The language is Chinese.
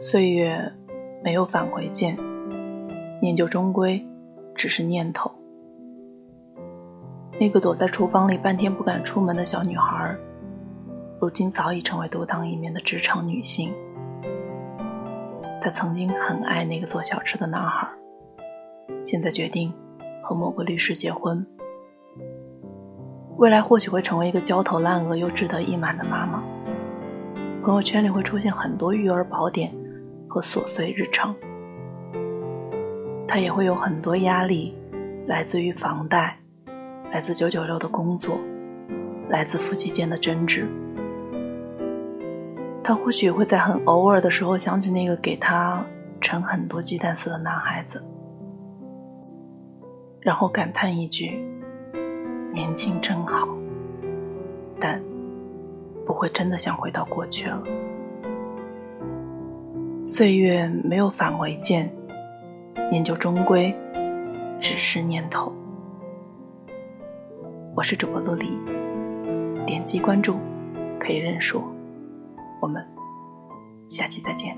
岁月没有返回键，念旧终归只是念头。那个躲在厨房里半天不敢出门的小女孩，如今早已成为独当一面的职场女性。她曾经很爱那个做小吃的男孩，现在决定和某个律师结婚。未来或许会成为一个焦头烂额又志得意满的妈妈。朋友圈里会出现很多育儿宝典和琐碎日常。他也会有很多压力，来自于房贷。来自九九六的工作，来自夫妻间的争执。他或许会在很偶尔的时候想起那个给他盛很多鸡蛋丝的男孩子，然后感叹一句：“年轻真好。”但不会真的想回到过去了。岁月没有返回键，念旧终归只是念头。我是主播陆离，点击关注可以认输，我们下期再见。